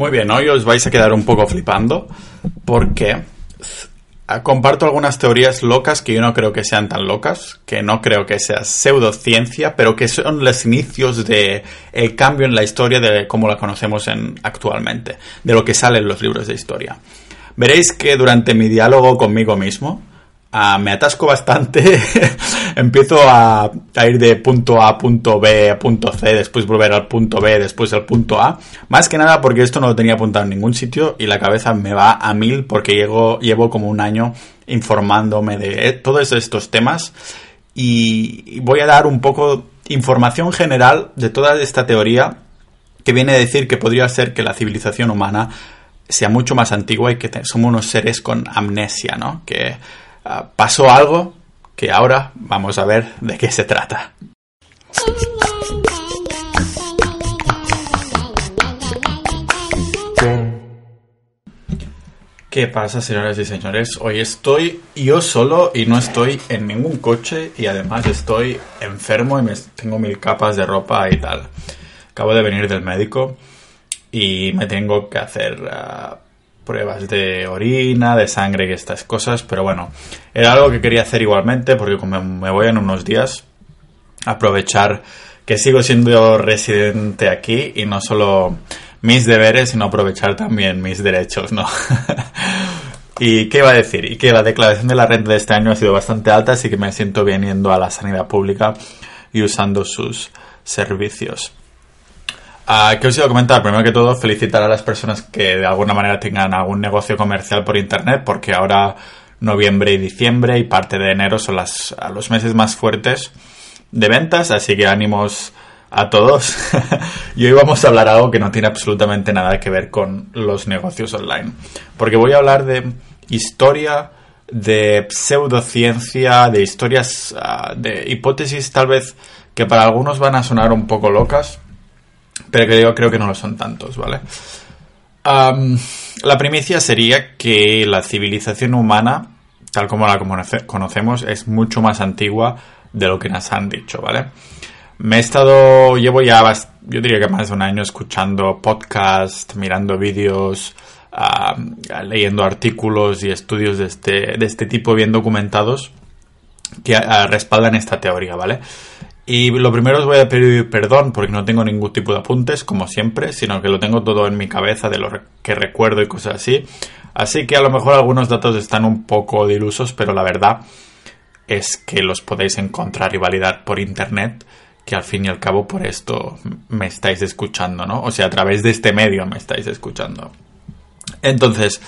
Muy bien, hoy os vais a quedar un poco flipando porque comparto algunas teorías locas que yo no creo que sean tan locas, que no creo que sea pseudociencia, pero que son los inicios de el cambio en la historia de cómo la conocemos en, actualmente, de lo que sale en los libros de historia. Veréis que durante mi diálogo conmigo mismo Ah, me atasco bastante, empiezo a, ir de punto A a punto B a punto C, después volver al punto B, después al punto A. Más que nada porque esto no lo tenía apuntado en ningún sitio y la cabeza me va a mil porque llevo, como un año informándome de eh, todos estos temas y voy a dar un poco información general de toda esta teoría que viene a decir que podría ser que la civilización humana sea mucho más antigua y que somos unos seres con amnesia, ¿no? Que Ah, pasó algo que ahora vamos a ver de qué se trata. ¿Qué pasa, señoras y señores? Hoy estoy yo solo y no estoy en ningún coche y además estoy enfermo y me tengo mil capas de ropa y tal. Acabo de venir del médico y me tengo que hacer ah, pruebas de orina, de sangre y estas cosas, pero bueno, era algo que quería hacer igualmente porque como me voy en unos días, aprovechar que sigo siendo residente aquí y no solo mis deberes, sino aprovechar también mis derechos, ¿no? ¿Y qué iba a decir? Y que la declaración de la renta de este año ha sido bastante alta, así que me siento bien yendo a la sanidad pública y usando sus servicios. Uh, ¿Qué os iba a comentar? Primero que todo, felicitar a las personas que de alguna manera tengan algún negocio comercial por internet, porque ahora noviembre y diciembre y parte de enero son las, los meses más fuertes de ventas, así que ánimos a todos. y hoy vamos a hablar algo que no tiene absolutamente nada que ver con los negocios online, porque voy a hablar de historia, de pseudociencia, de historias, uh, de hipótesis tal vez que para algunos van a sonar un poco locas pero yo creo que no lo son tantos, ¿vale? la primicia sería que la civilización humana, tal como la conocemos, es mucho más antigua de lo que nos han dicho, ¿vale? Me he estado, llevo ya, yo diría que más de un año escuchando podcasts, mirando vídeos, leyendo artículos y estudios de este, de este tipo bien documentados que respaldan esta teoría, ¿vale? Y lo primero os voy a pedir perdón porque no tengo ningún tipo de apuntes, como siempre, sino que lo tengo todo en mi cabeza de lo que recuerdo y cosas así. Así que a lo mejor algunos datos están un poco dilusos, pero la verdad es que los podéis encontrar y validar por internet, que al fin y al cabo por esto me estáis escuchando, ¿no? O sea, a través de este medio me estáis escuchando. Entonces,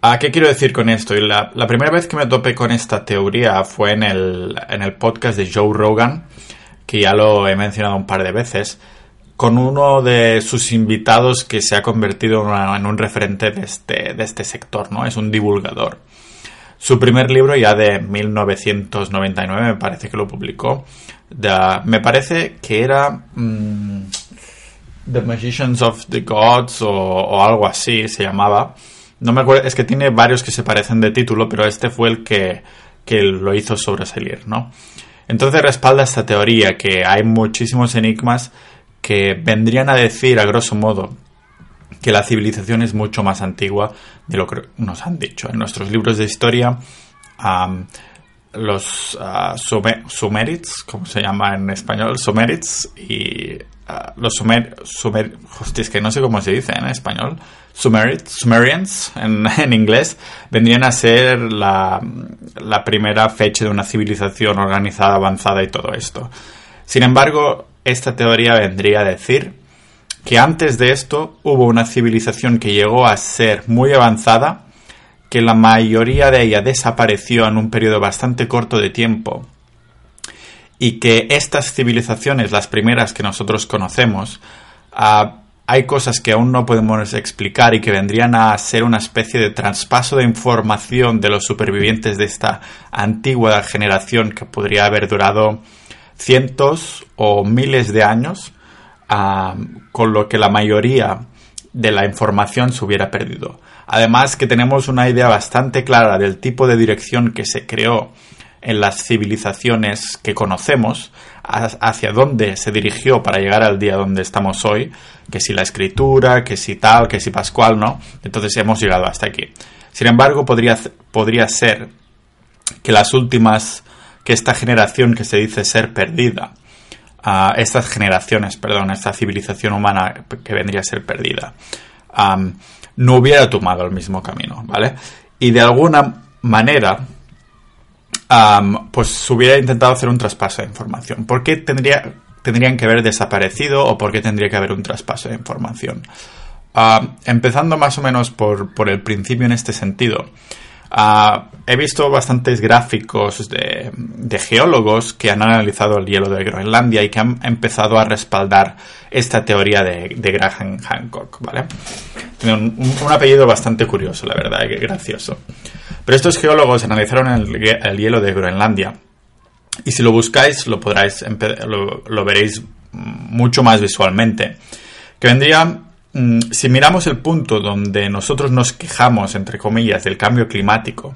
¿a qué quiero decir con esto? la, la primera vez que me topé con esta teoría fue en el, en el podcast de Joe Rogan que ya lo he mencionado un par de veces, con uno de sus invitados que se ha convertido en un referente de este, de este sector, ¿no? Es un divulgador. Su primer libro, ya de 1999, me parece que lo publicó. me parece que era mm, The Magicians of the Gods o, algo así se llamaba. No me acuerdo, es que tiene varios que se parecen de título, pero este fue el que, que lo hizo sobresalir, ¿no? Entonces respalda esta teoría que hay muchísimos enigmas que vendrían a decir, a grosso modo, que la civilización es mucho más antigua de lo que nos han dicho. En nuestros libros de historia, los uh, Sumerites, como se llama en español, Sumerites, y Ah, los Sumer, Sumer es que no sé cómo se dice en español, Sumerians en, inglés, vendrían a ser la, la primera fecha de una civilización organizada, avanzada y todo esto. Sin embargo, esta teoría vendría a decir que antes de esto hubo una civilización que llegó a ser muy avanzada, que la mayoría de ella desapareció en un periodo bastante corto de tiempo y que estas civilizaciones, las primeras que nosotros conocemos, ah, hay cosas que aún no podemos explicar y que vendrían a ser una especie de traspaso de información de los supervivientes de esta antigua generación que podría haber durado cientos o miles de años, ah, con lo que la mayoría de la información se hubiera perdido. Además que tenemos una idea bastante clara del tipo de dirección que se creó en las civilizaciones que conocemos, hacia dónde se dirigió para llegar al día donde estamos hoy, que si la escritura, que si tal, que si Pascual, ¿no? Entonces hemos llegado hasta aquí. Sin embargo, podría, podría ser que las últimas, que esta generación que se dice ser perdida, a estas generaciones, perdón, esta civilización humana que vendría a ser perdida, no hubiera tomado el mismo camino, ¿vale? Y de alguna manera, pues hubiera intentado hacer un traspaso de información. ¿Por qué tendría, tendrían que haber desaparecido o por qué tendría que haber un traspaso de información? empezando más o menos por, por el principio en este sentido. Ah, he visto bastantes gráficos de, geólogos que han analizado el hielo de Groenlandia y que han empezado a respaldar esta teoría de, Graham Hancock, ¿vale? Tiene un, apellido bastante curioso, la verdad, gracioso. Pero estos geólogos analizaron el, hielo de Groenlandia y si lo buscáis lo podráis lo, lo veréis mucho más visualmente. Que vendría Mm, si miramos el punto donde nosotros nos quejamos, entre comillas, del cambio climático,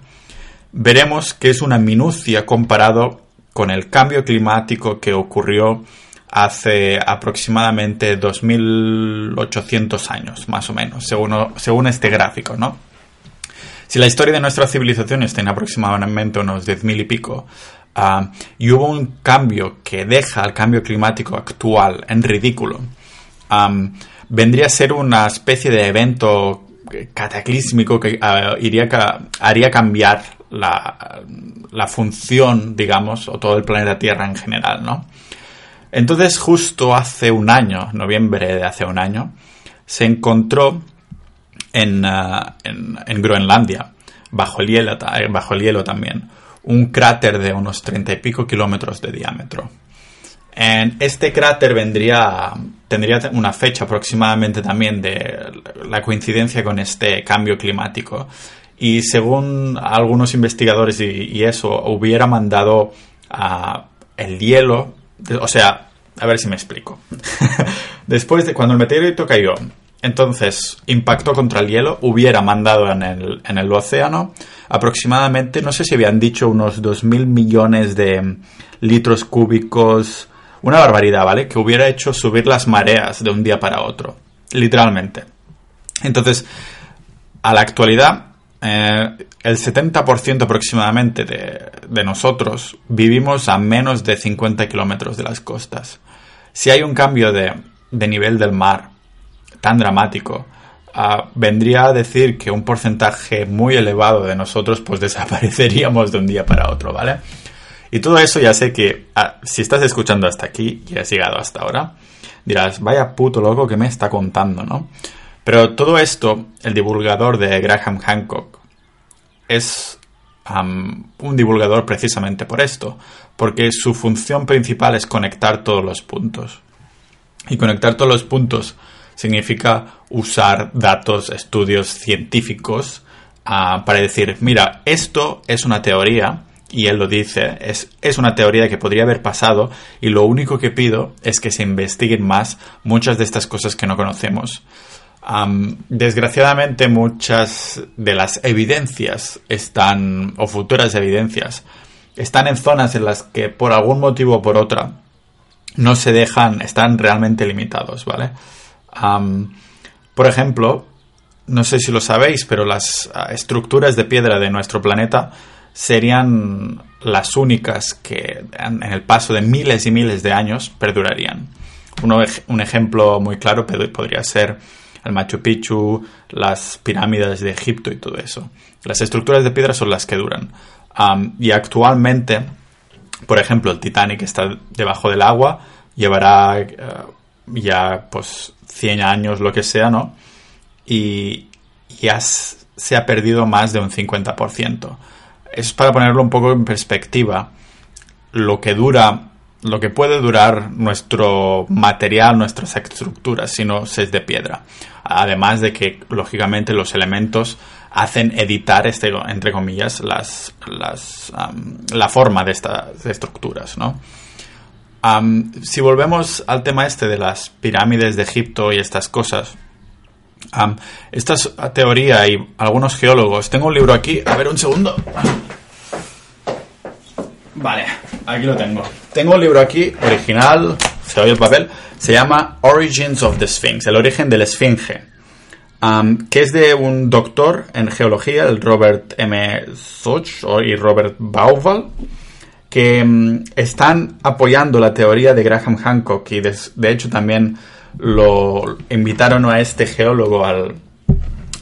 veremos que es una minucia comparado con el cambio climático que ocurrió hace aproximadamente 2800 años, más o menos, según, según este gráfico, ¿no? Si la historia de nuestra civilización está en aproximadamente unos 10.000 y pico, ah, y hubo un cambio que deja al cambio climático actual en ridículo, vendría a ser una especie de evento cataclísmico que uh, iría, haría cambiar la, la, función, digamos, o todo el planeta Tierra en general, ¿no? Entonces, justo hace un año, noviembre de hace un año, se encontró en, uh, en, en Groenlandia, bajo el, hielo, bajo el hielo también, un cráter de unos treinta y pico kilómetros de diámetro. En este cráter vendría, tendría una fecha aproximadamente también de la coincidencia con este cambio climático. Y según algunos investigadores y, eso, hubiera mandado el hielo, o sea, a ver si me explico. Después de cuando el meteorito cayó, entonces impactó contra el hielo, hubiera mandado en el, en el océano aproximadamente, no sé si habían dicho unos 2.000 millones de litros cúbicos una barbaridad, ¿vale? Que hubiera hecho subir las mareas de un día para otro. Literalmente. Entonces, a la actualidad, eh, el 70% aproximadamente de, nosotros vivimos a menos de 50 kilómetros de las costas. Si hay un cambio de, nivel del mar tan dramático, ah, vendría a decir que un porcentaje muy elevado de nosotros pues desapareceríamos de un día para otro, ¿vale? Y todo eso ya sé que ah, si estás escuchando hasta aquí y has llegado hasta ahora, dirás, vaya puto loco que me está contando, ¿no? Pero todo esto, el divulgador de Graham Hancock es un divulgador precisamente por esto, porque su función principal es conectar todos los puntos. Y conectar todos los puntos significa usar datos, estudios científicos ah, para decir, mira, esto es una teoría y él lo dice, es, es, una teoría que podría haber pasado y lo único que pido es que se investiguen más muchas de estas cosas que no conocemos. desgraciadamente muchas de las evidencias están, o futuras evidencias, están en zonas en las que por algún motivo o por otra no se dejan, están realmente limitados, ¿vale? Por ejemplo, no sé si lo sabéis, pero las ah, estructuras de piedra de nuestro planeta serían las únicas que en el paso de miles y miles de años perdurarían. un ejemplo muy claro podría ser el Machu Picchu, las pirámides de Egipto y todo eso. Las estructuras de piedra son las que duran. y actualmente, por ejemplo, el Titanic está debajo del agua, llevará eh, ya pues 100 años, lo que sea, ¿no? Y ya se ha perdido más de un 50% es para ponerlo un poco en perspectiva lo que dura, lo que puede durar nuestro material, nuestras estructuras, si no es de piedra. Además de que, lógicamente, los elementos hacen editar, este, entre comillas, las, la forma de estas estructuras, ¿no? Si volvemos al tema este de las pirámides de Egipto y estas cosas, esta es teoría y algunos geólogos. Tengo un libro aquí. A ver, un segundo. Vale, aquí lo tengo. Tengo un libro aquí, original, se oye el papel, se llama Origins of the Sphinx, el origen del esfinge, que es de un doctor en geología, el Robert M. Soch y Robert Bauval, que mm, están apoyando la teoría de Graham Hancock y de, hecho también lo invitaron a este geólogo al,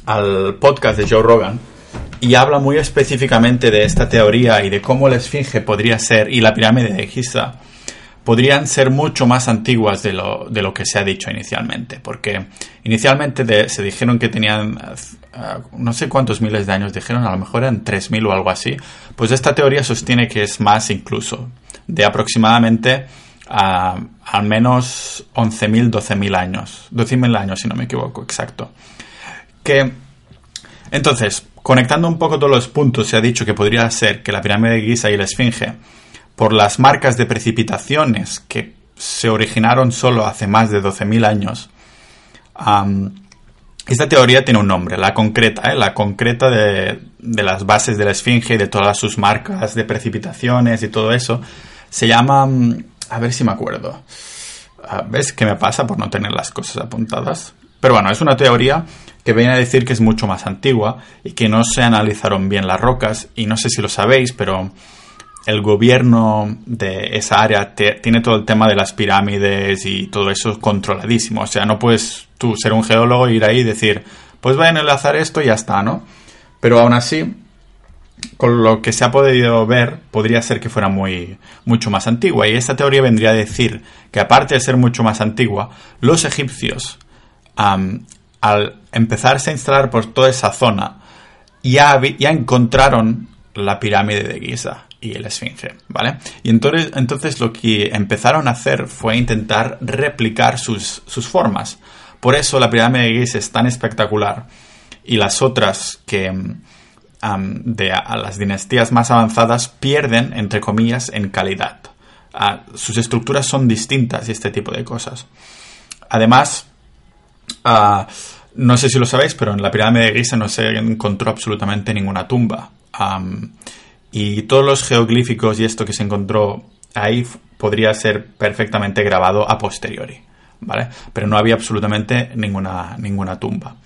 al podcast de Joe Rogan y habla muy específicamente de esta teoría y de cómo la esfinge podría ser y la pirámide de Giza podrían ser mucho más antiguas de lo, de lo que se ha dicho inicialmente, porque inicialmente se dijeron que tenían no sé cuántos miles de años, dijeron a lo mejor eran 3.000 o algo así, pues esta teoría sostiene que es más incluso, de aproximadamente uh, al menos 11.000, 12.000 años, 12.000 años si no me equivoco, exacto. Que entonces, conectando un poco todos los puntos, se ha dicho que podría ser que la pirámide de Giza y la Esfinge, por las marcas de precipitaciones que se originaron solo hace más de 12.000 años, esta teoría tiene un nombre, la concreta, ¿eh? la concreta de, las bases de la Esfinge y de todas sus marcas de precipitaciones y todo eso, se llama, mm, a ver si me acuerdo, ah, ¿ves qué me pasa por no tener las cosas apuntadas? Pero bueno, es una teoría que viene a decir que es mucho más antigua y que no se analizaron bien las rocas y no sé si lo sabéis, pero el gobierno de esa área tiene todo el tema de las pirámides y todo eso controladísimo. O sea, no puedes tú ser un geólogo ir ahí y decir, pues voy a enlazar esto y ya está, ¿no? Pero aún así, con lo que se ha podido ver, podría ser que fuera muy, mucho más antigua. Y esta teoría vendría a decir que aparte de ser mucho más antigua, los egipcios al empezarse a instalar por toda esa zona, ya, ya encontraron la pirámide de Giza y el Esfinge, ¿vale? Y entonces, entonces lo que empezaron a hacer fue intentar replicar sus, formas. Por eso la pirámide de Giza es tan espectacular y las otras que de a las dinastías más avanzadas pierden, entre comillas, en calidad. Ah, sus estructuras son distintas y este tipo de cosas. Además, Ah, no sé si lo sabéis, pero en la pirámide de Giza no se encontró absolutamente ninguna tumba. y todos los geoglíficos y esto que se encontró ahí podría ser perfectamente grabado a posteriori. ¿Vale? Pero no había absolutamente ninguna, ninguna tumba.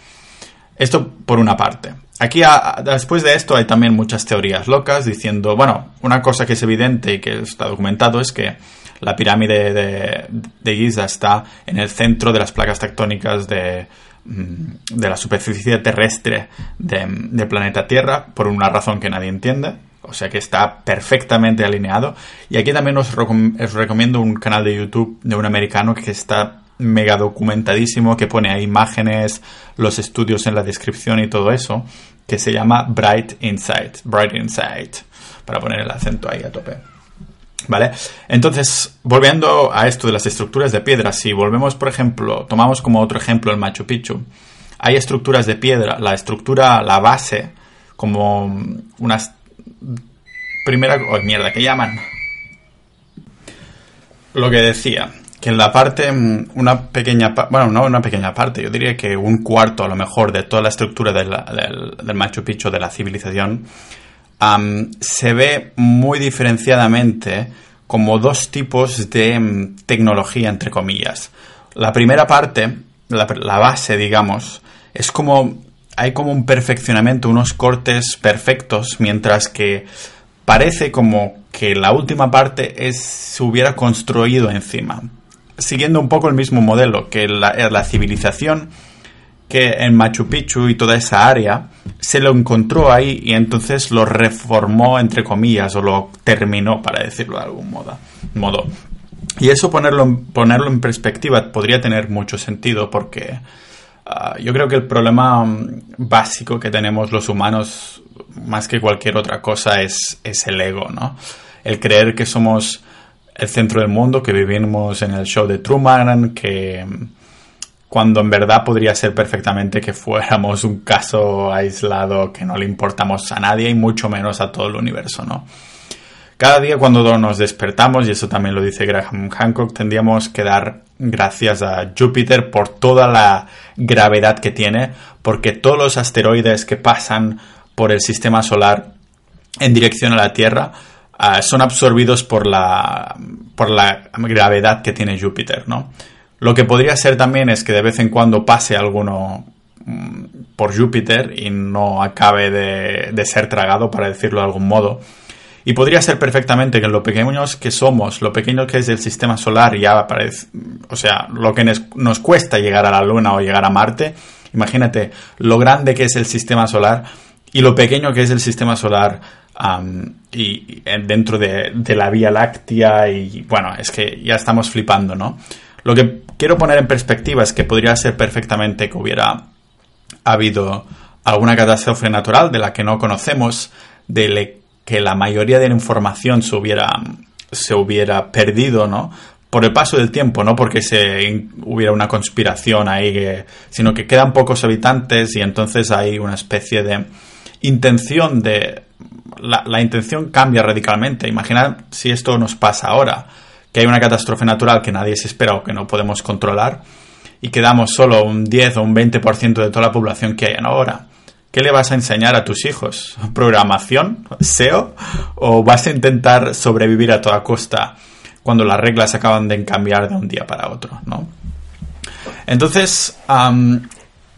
Esto por una parte. Aquí, después de esto, hay también muchas teorías locas diciendo, bueno, una cosa que es evidente y que está documentado es que la pirámide de, Giza está en el centro de las placas tectónicas de, mm, la superficie terrestre del planeta Tierra, por una razón que nadie entiende. O sea que está perfectamente alineado. Y aquí también os, recomiendo un canal de YouTube de un americano que está mega documentadísimo, que pone ahí imágenes, los estudios en la descripción y todo eso, que se llama Bright Insight. Bright Insight. Para poner el acento ahí a tope. ¿Vale? Entonces, volviendo a esto de las estructuras de piedra, si volvemos, por ejemplo, tomamos como otro ejemplo el Machu Picchu, hay estructuras de piedra, la estructura, la base, como unas primera, oh, mierda, ¿qué llaman? Lo que decía, que en la parte, una pequeña, bueno, no una pequeña parte, yo diría que un cuarto a lo mejor de toda la estructura del, Machu Picchu, de la civilización, se ve muy diferenciadamente como dos tipos de mm, tecnología, entre comillas. La primera parte, la, base, digamos, es como hay como un perfeccionamiento, unos cortes perfectos, mientras que parece como que la última parte es, se hubiera construido encima. Siguiendo un poco el mismo modelo, que la civilización que en Machu Picchu y toda esa área se lo encontró ahí y entonces lo reformó entre comillas o lo terminó para decirlo de algún modo. modo. Y eso ponerlo, ponerlo en perspectiva podría tener mucho sentido porque ah, yo creo que el problema mm, básico que tenemos los humanos más que cualquier otra cosa es, es el ego, ¿no? El creer que somos el centro del mundo, que vivimos en el show de Truman, que cuando en verdad podría ser perfectamente que fuéramos un caso aislado que no le importamos a nadie y mucho menos a todo el universo, ¿no? Cada día cuando nos despertamos, y eso también lo dice Graham Hancock, tendríamos que dar gracias a Júpiter por toda la gravedad que tiene, porque todos los asteroides que pasan por el sistema solar en dirección a la Tierra ah, son absorbidos por la, por la gravedad que tiene Júpiter, ¿no? Lo que podría ser también es que de vez en cuando pase alguno mm, por Júpiter y no acabe de, de ser tragado, para decirlo de algún modo. Y podría ser perfectamente que lo pequeños que somos, lo pequeño que es el sistema solar, ya parece, o sea, lo que nos, cuesta llegar a la Luna o llegar a Marte, imagínate lo grande que es el sistema solar y lo pequeño que es el sistema solar y, dentro de, la Vía Láctea y bueno, es que ya estamos flipando, ¿no? Lo que quiero poner en perspectiva es que podría ser perfectamente que hubiera habido alguna catástrofe natural de la que no conocemos, de que la mayoría de la información se hubiera, se hubiera perdido, ¿no? Por el paso del tiempo, no porque se hubiera una conspiración ahí, sino que quedan pocos habitantes y entonces hay una especie de intención de... La, intención cambia radicalmente. Imaginad si esto nos pasa ahora, que hay una catástrofe natural que nadie se espera o que no podemos controlar y quedamos solo un 10 o un 20% de toda la población que hay ahora. ¿Qué le vas a enseñar a tus hijos? ¿Programación? ¿SEO? ¿O vas a intentar sobrevivir a toda costa cuando las reglas acaban de cambiar de un día para otro? ¿no? Entonces,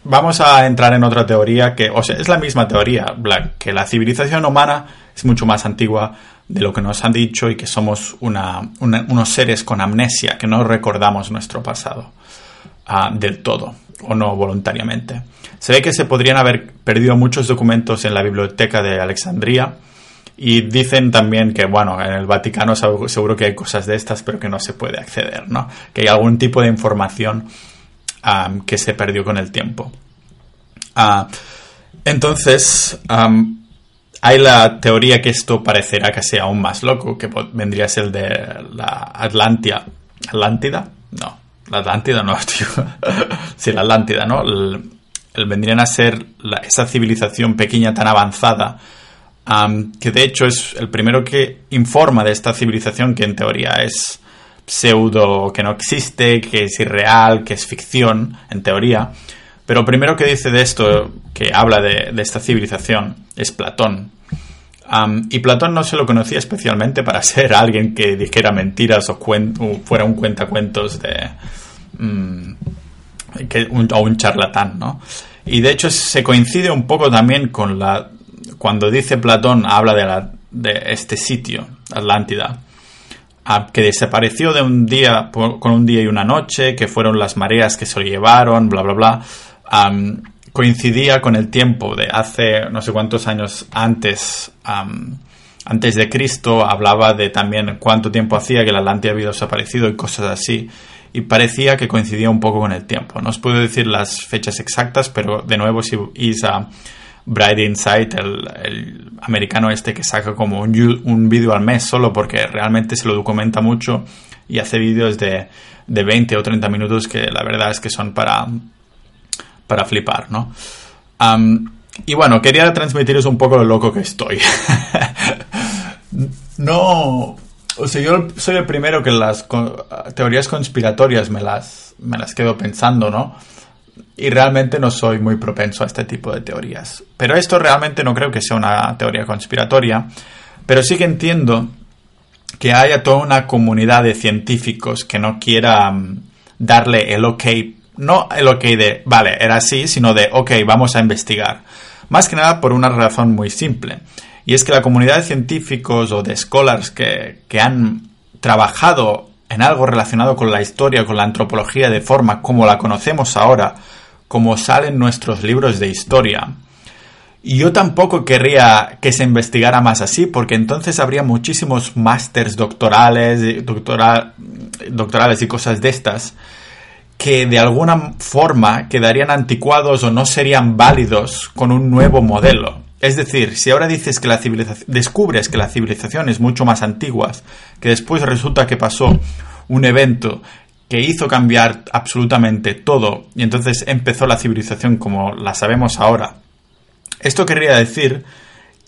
vamos a entrar en otra teoría que, o sea, es la misma teoría, que la civilización humana es mucho más antigua de lo que nos han dicho y que somos unos seres con amnesia, que no recordamos nuestro pasado ah, del todo o no voluntariamente. Se ve que se podrían haber perdido muchos documentos en la biblioteca de Alejandría y dicen también que, bueno, en el Vaticano seguro que hay cosas de estas, pero que no se puede acceder, ¿no? Que hay algún tipo de información que se perdió con el tiempo. Ah, entonces, hay la teoría que esto parecerá que sea aún más loco, que vendría a ser de la Atlantia. ¿Atlántida? No, la Atlántida no, tío. sí, la Atlántida, ¿no? El, vendrían a ser esa civilización pequeña tan avanzada, que de hecho es el primero que informa de esta civilización que en teoría es pseudo, que no existe, que es irreal, que es ficción, en teoría. Pero primero que dice de esto, que habla de, esta civilización, es Platón. y Platón no se lo conocía especialmente para ser alguien que dijera mentiras o, fuera un cuentacuentos de, Mm, un, o un charlatán, ¿no? Y de hecho se coincide un poco también con la... Cuando dice Platón, habla de, la, de este sitio, Atlántida, que desapareció de un día, con un día y una noche, que fueron las mareas que se lo llevaron, bla, bla, bla. coincidía con el tiempo de hace no sé cuántos años antes, antes de Cristo, hablaba de también cuánto tiempo hacía que la Atlántida había desaparecido y cosas así y parecía que coincidía un poco con el tiempo. No os puedo decir las fechas exactas, pero de nuevo si is a Bright Insight, el, americano este que saca como un, un vídeo al mes solo porque realmente se lo documenta mucho y hace vídeos de, de 20 o 30 minutos que la verdad es que son para, para flipar, ¿no? y bueno, quería transmitiros un poco lo loco que estoy. no, o sea, yo soy el primero que las teorías conspiratorias me las, me las quedo pensando, ¿no? Y realmente no soy muy propenso a este tipo de teorías. Pero esto realmente no creo que sea una teoría conspiratoria. Pero sí que entiendo que haya toda una comunidad de científicos que no quiera mm, darle el ok, no el ok de, vale, era así, sino de, ok, vamos a investigar. Más que nada por una razón muy simple. Y es que la comunidad de científicos o de scholars que, han trabajado en algo relacionado con la historia, con la antropología de forma como la conocemos ahora, como salen nuestros libros de historia. Y yo tampoco querría que se investigara más así, porque entonces habría muchísimos másters doctorales, doctorales y cosas de estas, que de alguna forma quedarían anticuados o no serían válidos con un nuevo modelo. Es decir, si ahora dices que la civilización, descubres que la civilización es mucho más antigua, que después resulta que pasó un evento que hizo cambiar absolutamente todo y entonces empezó la civilización como la sabemos ahora. Esto querría decir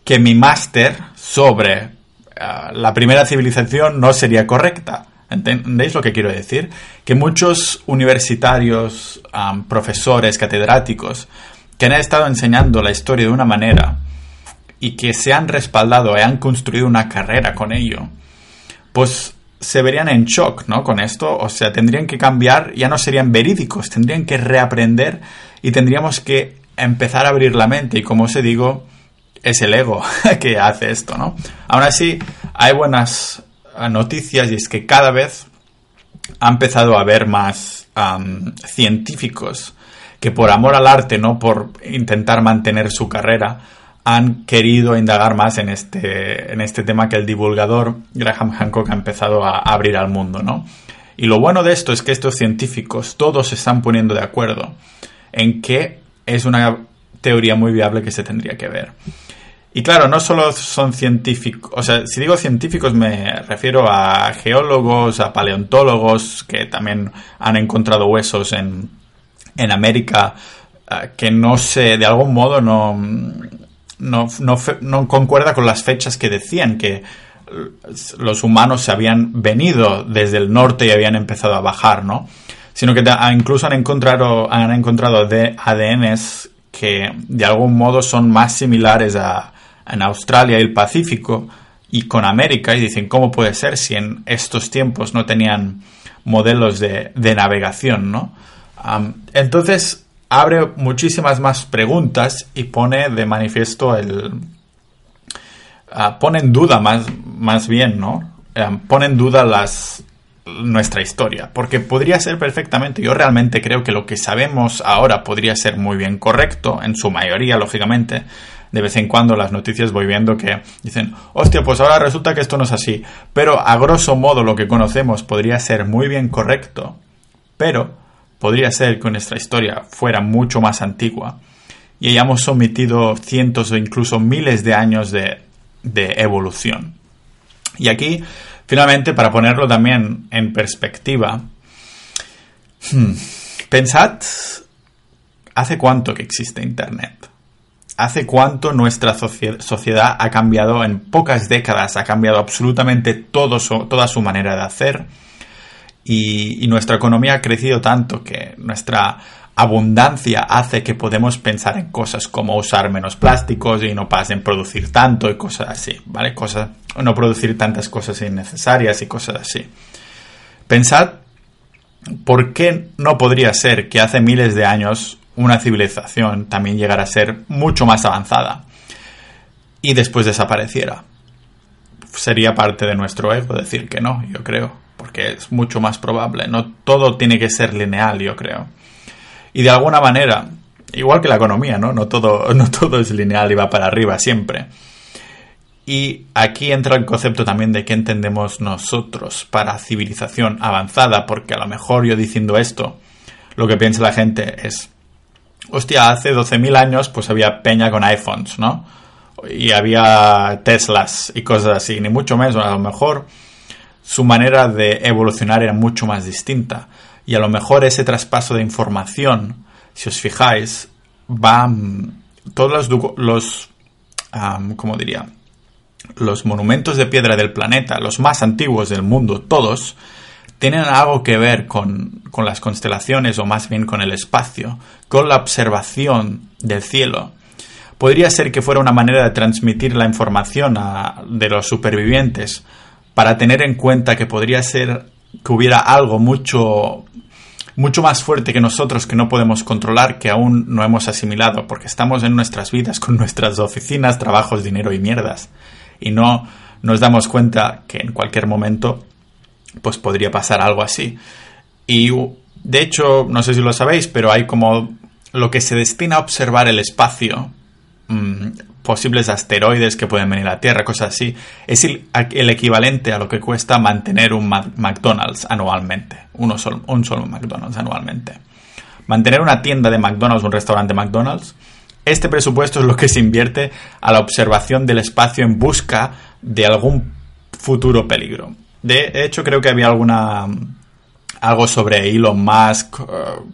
que mi máster sobre eh, la primera civilización no sería correcta. ¿Entendéis lo que quiero decir? Que muchos universitarios, profesores, catedráticos, que han estado enseñando la historia de una manera y que se han respaldado y han construido una carrera con ello, pues se verían en shock, ¿no? Con esto, o sea, tendrían que cambiar, ya no serían verídicos, tendrían que reaprender y tendríamos que empezar a abrir la mente y como os digo, es el ego que hace esto, ¿no? Aún así, hay buenas ah, noticias y es que cada vez ha empezado a haber más científicos que por amor al arte, no por intentar mantener su carrera, han querido indagar más en este, en este tema que el divulgador Graham Hancock ha empezado a abrir al mundo, ¿no? Y lo bueno de esto es que estos científicos todos se están poniendo de acuerdo en que es una teoría muy viable que se tendría que ver. Y claro, no solo son científicos, o sea, si digo científicos me refiero a geólogos, a paleontólogos que también han encontrado huesos en, en América eh, que no sé, de algún modo no, no, no, concuerda con las fechas que decían que los humanos se habían venido desde el norte y habían empezado a bajar, ¿no? Sino que incluso han encontrado, han encontrado ADNs que de algún modo son más similares a en Australia y el Pacífico y con América y dicen cómo puede ser si en estos tiempos no tenían modelos de, navegación, ¿no? entonces abre muchísimas más preguntas y pone de manifiesto el... Ah, pone en duda más, más bien, ¿no? pone en duda las, nuestra historia, porque podría ser perfectamente, yo realmente creo que lo que sabemos ahora podría ser muy bien correcto, en su mayoría, lógicamente, de vez en cuando las noticias voy viendo que dicen, hostia, pues ahora resulta que esto no es así, pero a grosso modo lo que conocemos podría ser muy bien correcto, pero podría ser que nuestra historia fuera mucho más antigua y hayamos sometido cientos o incluso miles de años de, evolución. Y aquí, finalmente, para ponerlo también en perspectiva, hmm, pensad hace cuánto que existe Internet. Hace cuánto nuestra sociedad ha cambiado en pocas décadas, ha cambiado absolutamente todo toda su manera de hacer y, nuestra economía ha crecido tanto que nuestra abundancia hace que podemos pensar en cosas como usar menos plásticos y no pasen producir tanto y cosas así, ¿vale? Cosas, no producir tantas cosas innecesarias y cosas así. Pensad por qué no podría ser que hace miles de años una civilización también llegara a ser mucho más avanzada y después desapareciera. Sería parte de nuestro ego decir que no, yo creo porque es mucho más probable. No todo tiene que ser lineal, yo creo. Y de alguna manera, igual que la economía, ¿no? No todo, no todo es lineal y va para arriba siempre. Y aquí entra el concepto también de qué entendemos nosotros para civilización avanzada, porque a lo mejor yo diciendo esto, lo que piensa la gente es, hostia, hace 12.000 años pues había peña con iPhones, ¿no? Y había Teslas y cosas así, ni mucho menos, a lo mejor su manera de evolucionar era mucho más distinta. Y a lo mejor ese traspaso de información, si os fijáis, va... Mm, todos los, los ¿cómo diría? Los monumentos de piedra del planeta, los más antiguos del mundo, todos, tienen algo que ver con, con las constelaciones o más bien con el espacio, con la observación del cielo. Podría ser que fuera una manera de transmitir la información a, de los supervivientes para tener en cuenta que podría ser que hubiera algo mucho mucho más fuerte que nosotros que no podemos controlar, que aún no hemos asimilado, porque estamos en nuestras vidas con nuestras oficinas, trabajos, dinero y mierdas. Y no nos damos cuenta que en cualquier momento pues podría pasar algo así. Y de hecho, no sé si lo sabéis, pero hay como lo que se destina a observar el espacio mm, posibles asteroides que pueden venir a la Tierra, cosas así, es el, equivalente a lo que cuesta mantener un McDonald's anualmente, uno solo, un solo McDonald's anualmente. Mantener una tienda de McDonald's, un restaurante McDonald's, este presupuesto es lo que se invierte a la observación del espacio en busca de algún futuro peligro. De hecho, creo que había alguna algo sobre Elon Musk uh,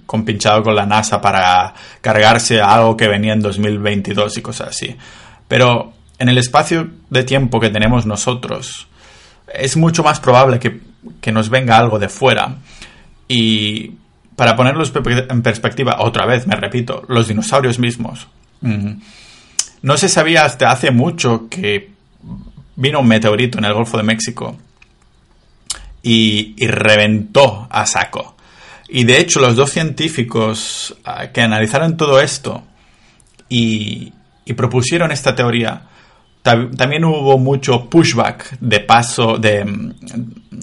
compinchado con la NASA para cargarse algo que venía en 2022 y cosas así. Pero en el espacio de tiempo que tenemos nosotros, es mucho más probable que, nos venga algo de fuera. Y para ponerlo en perspectiva, otra vez, me repito, los dinosaurios mismos. Mm, No se sabía hasta hace mucho que vino un meteorito en el Golfo de México y, reventó a saco. Y de hecho los dos científicos ah, que analizaron todo esto y, propusieron esta teoría, también hubo mucho pushback de paso de,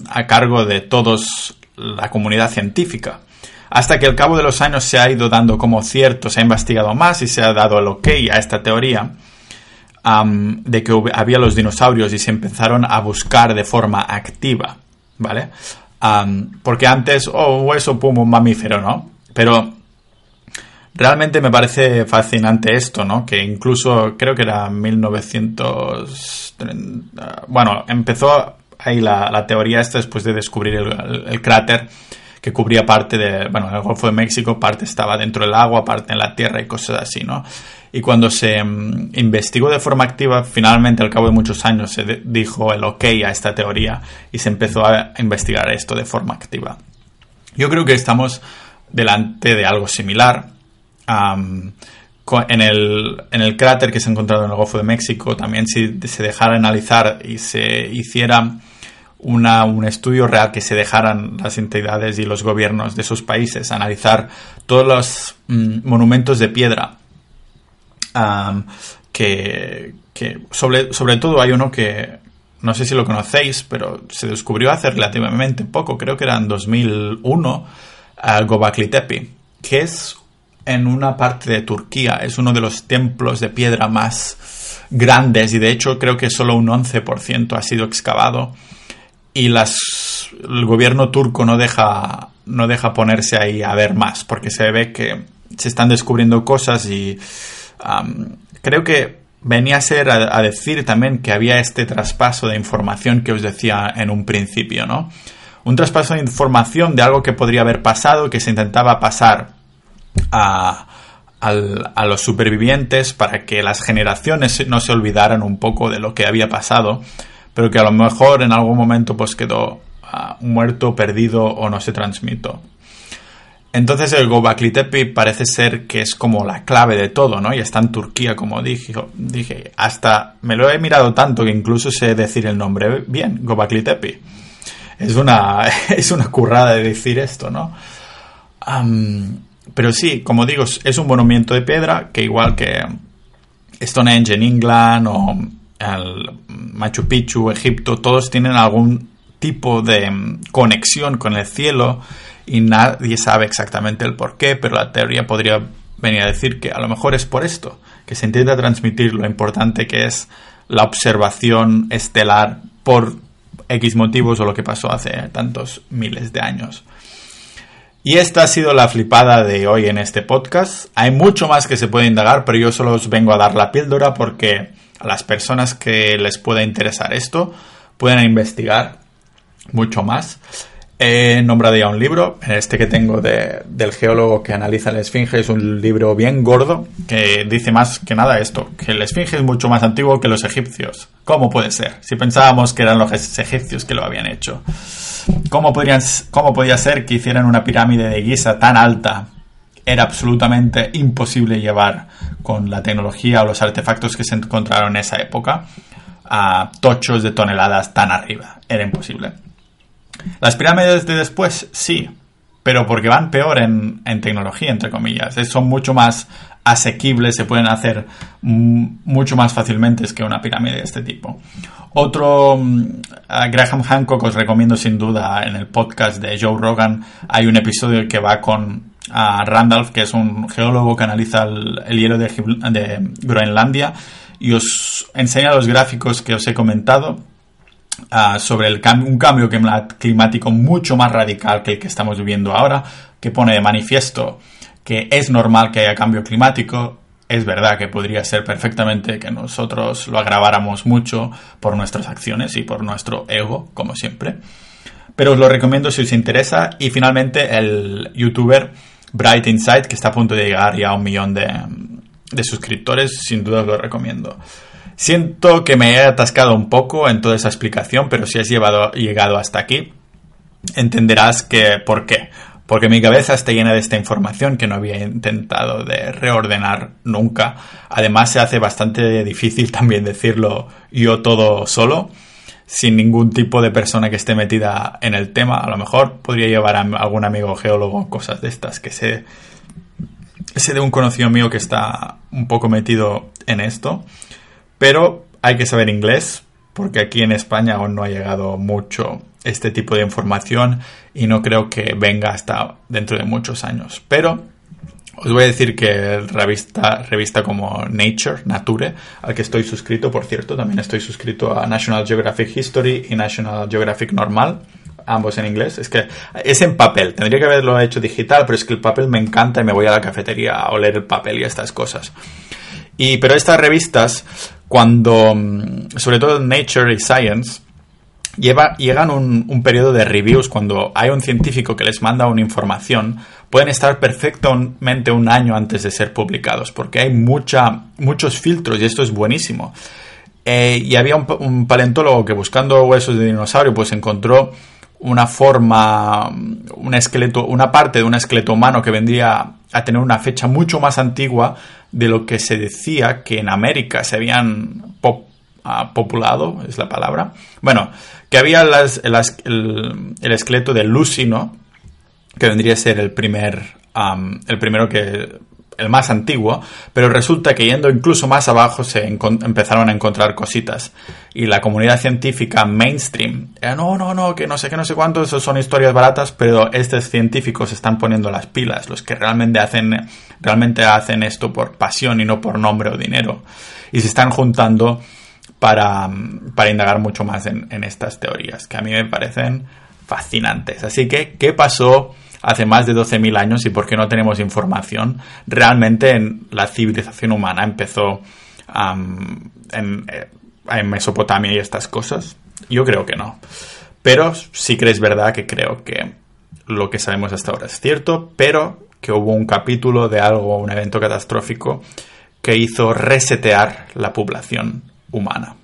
a cargo de todos la comunidad científica. Hasta que al cabo de los años se ha ido dando como cierto, se ha investigado más y se ha dado el ok a esta teoría de que había los dinosaurios y se empezaron a buscar de forma activa, ¿vale? porque antes, oh, hueso, pum, un mamífero, ¿no? Pero realmente me parece fascinante esto, ¿no? Que incluso creo que era 1930, bueno, empezó ahí la, teoría esta después de descubrir el, cráter que cubría parte de, bueno, el Golfo de México, parte estaba dentro del agua, parte en la tierra y cosas así, ¿no? Y cuando se mm, investigó de forma activa, finalmente al cabo de muchos años se dijo el ok a esta teoría y se empezó a investigar esto de forma activa. Yo creo que estamos delante de algo similar. en, el, cráter que se ha encontrado en el Golfo de México, también si se dejara analizar y se hiciera un estudio real que se dejaran las entidades y los gobiernos de esos países analizar todos los mm, monumentos de piedra que, sobre, sobre todo hay uno que no sé si lo conocéis, pero se descubrió hace relativamente poco, creo que era en 2001, uh, Gobakli Tepe, que es en una parte de Turquía, es uno de los templos de piedra más grandes y de hecho creo que solo un 11% ha sido excavado y las, el gobierno turco no deja, no deja ponerse ahí a ver más porque se ve que se están descubriendo cosas y creo que venía a ser a, decir también que había este traspaso de información que os decía en un principio, ¿no? Un traspaso de información de algo que podría haber pasado, que se intentaba pasar a, los supervivientes para que las generaciones no se olvidaran un poco de lo que había pasado, pero que a lo mejor en algún momento pues quedó ah, muerto, perdido o no se transmitió. Entonces el Gobakli Tepe parece ser que es como la clave de todo, ¿no? Y está en Turquía, como dije. Dije, hasta me lo he mirado tanto que incluso sé decir el nombre bien, Gobakli Tepe. Es una, es una currada de decir esto, ¿no? pero sí, como digo, es un monumento de piedra que igual que Stonehenge en England o el Machu Picchu, Egipto, todos tienen algún tipo de conexión con el cielo y nadie sabe exactamente el por qué, pero la teoría podría venir a decir que a lo mejor es por esto, que se intenta transmitir lo importante que es la observación estelar por X motivos o lo que pasó hace tantos miles de años. Y esta ha sido la flipada de hoy en este podcast. Hay mucho más que se puede indagar, pero yo solo os vengo a dar la píldora porque a las personas que les pueda interesar esto pueden investigar mucho más. He nombrado ya un libro, este que tengo del geólogo que analiza la Esfinge, es un libro bien gordo que dice más que nada esto, que la Esfinge es mucho más antiguo que los egipcios. ¿Cómo puede ser? Si pensábamos que eran los egipcios que lo habían hecho. ¿Cómo, podrían, podía ser que hicieran una pirámide de guisa tan alta? Era absolutamente imposible llevar con la tecnología o los artefactos que se encontraron en esa época a tochos de toneladas tan arriba. Era imposible. Las pirámides de después, sí, pero porque van peor en, tecnología, entre comillas. Son mucho más asequibles, se pueden hacer mucho más fácilmente que una pirámide de este tipo. Otro, mm, Graham Hancock os recomiendo sin duda en el podcast de Joe Rogan. Hay un episodio que va con Randolph, que es un geólogo que analiza el, hielo de Groenlandia y os enseña los gráficos que os he comentado Ah, sobre un cambio climático mucho más radical que el que estamos viviendo ahora, que pone de manifiesto que es normal que haya cambio climático. Es verdad que podría ser perfectamente que nosotros lo agraváramos mucho por nuestras acciones y por nuestro ego, como siempre. Pero os lo recomiendo si os interesa. Y finalmente el youtuber Bright Insight, que está a punto de llegar ya a un millón de, de suscriptores, sin duda os lo recomiendo. Siento que me he atascado un poco en toda esa explicación, pero si has llevado, llegado hasta aquí, entenderás que por qué. porque mi cabeza está llena de esta información que no había intentado de reordenar nunca. Además se hace bastante difícil también decirlo yo todo solo, sin ningún tipo de persona que esté metida en el tema. A lo mejor podría llevar a algún amigo geólogo, cosas de estas que sé, sé de un conocido mío que está un poco metido en esto. Pero hay que saber inglés, porque aquí en España aún no ha llegado mucho este tipo de información y no creo que venga hasta dentro de muchos años. Pero os voy a decir que revista, revista como Nature, Nature, al que estoy suscrito, por cierto, también estoy suscrito a National Geographic History y National Geographic Normal, ambos en inglés. Es que es en papel, tendría que haberlo hecho digital, pero es que el papel me encanta y me voy a la cafetería a oler el papel y estas cosas. Y, pero estas revistas, cuando, mm, sobre todo Nature y Science, lleva, llegan un, un, periodo de reviews cuando hay un científico que les manda una información, pueden estar perfectamente un año antes de ser publicados, porque hay mucha, muchos filtros y esto es buenísimo. Eh, y había un, un, paleontólogo que buscando huesos de dinosaurio, pues encontró una forma, un esqueleto, una parte de un esqueleto humano que vendría a tener una fecha mucho más antigua de lo que se decía que en América se habían pop, uh, populado, es la palabra. Bueno, que había las, el, el, el, esqueleto de Lucino, que vendría a ser el primer, el primero que, el más antiguo, pero resulta que yendo incluso más abajo se empezaron a encontrar cositas. Y la comunidad científica mainstream, era, no, no, no, que no sé qué, no sé cuánto, eso son historias baratas, pero estos científicos están poniendo las pilas, los que realmente hacen, realmente hacen esto por pasión y no por nombre o dinero. Y se están juntando para, para indagar mucho más en, en estas teorías, que a mí me parecen fascinantes. Así que, ¿qué pasó hace más de 12.000 años y por qué no tenemos información? Realmente en la civilización humana empezó en, en Mesopotamia y estas cosas. Yo creo que no. Pero sí que es verdad que creo que lo que sabemos hasta ahora es cierto, pero que hubo un capítulo de algo, un evento catastrófico que hizo resetear la población humana.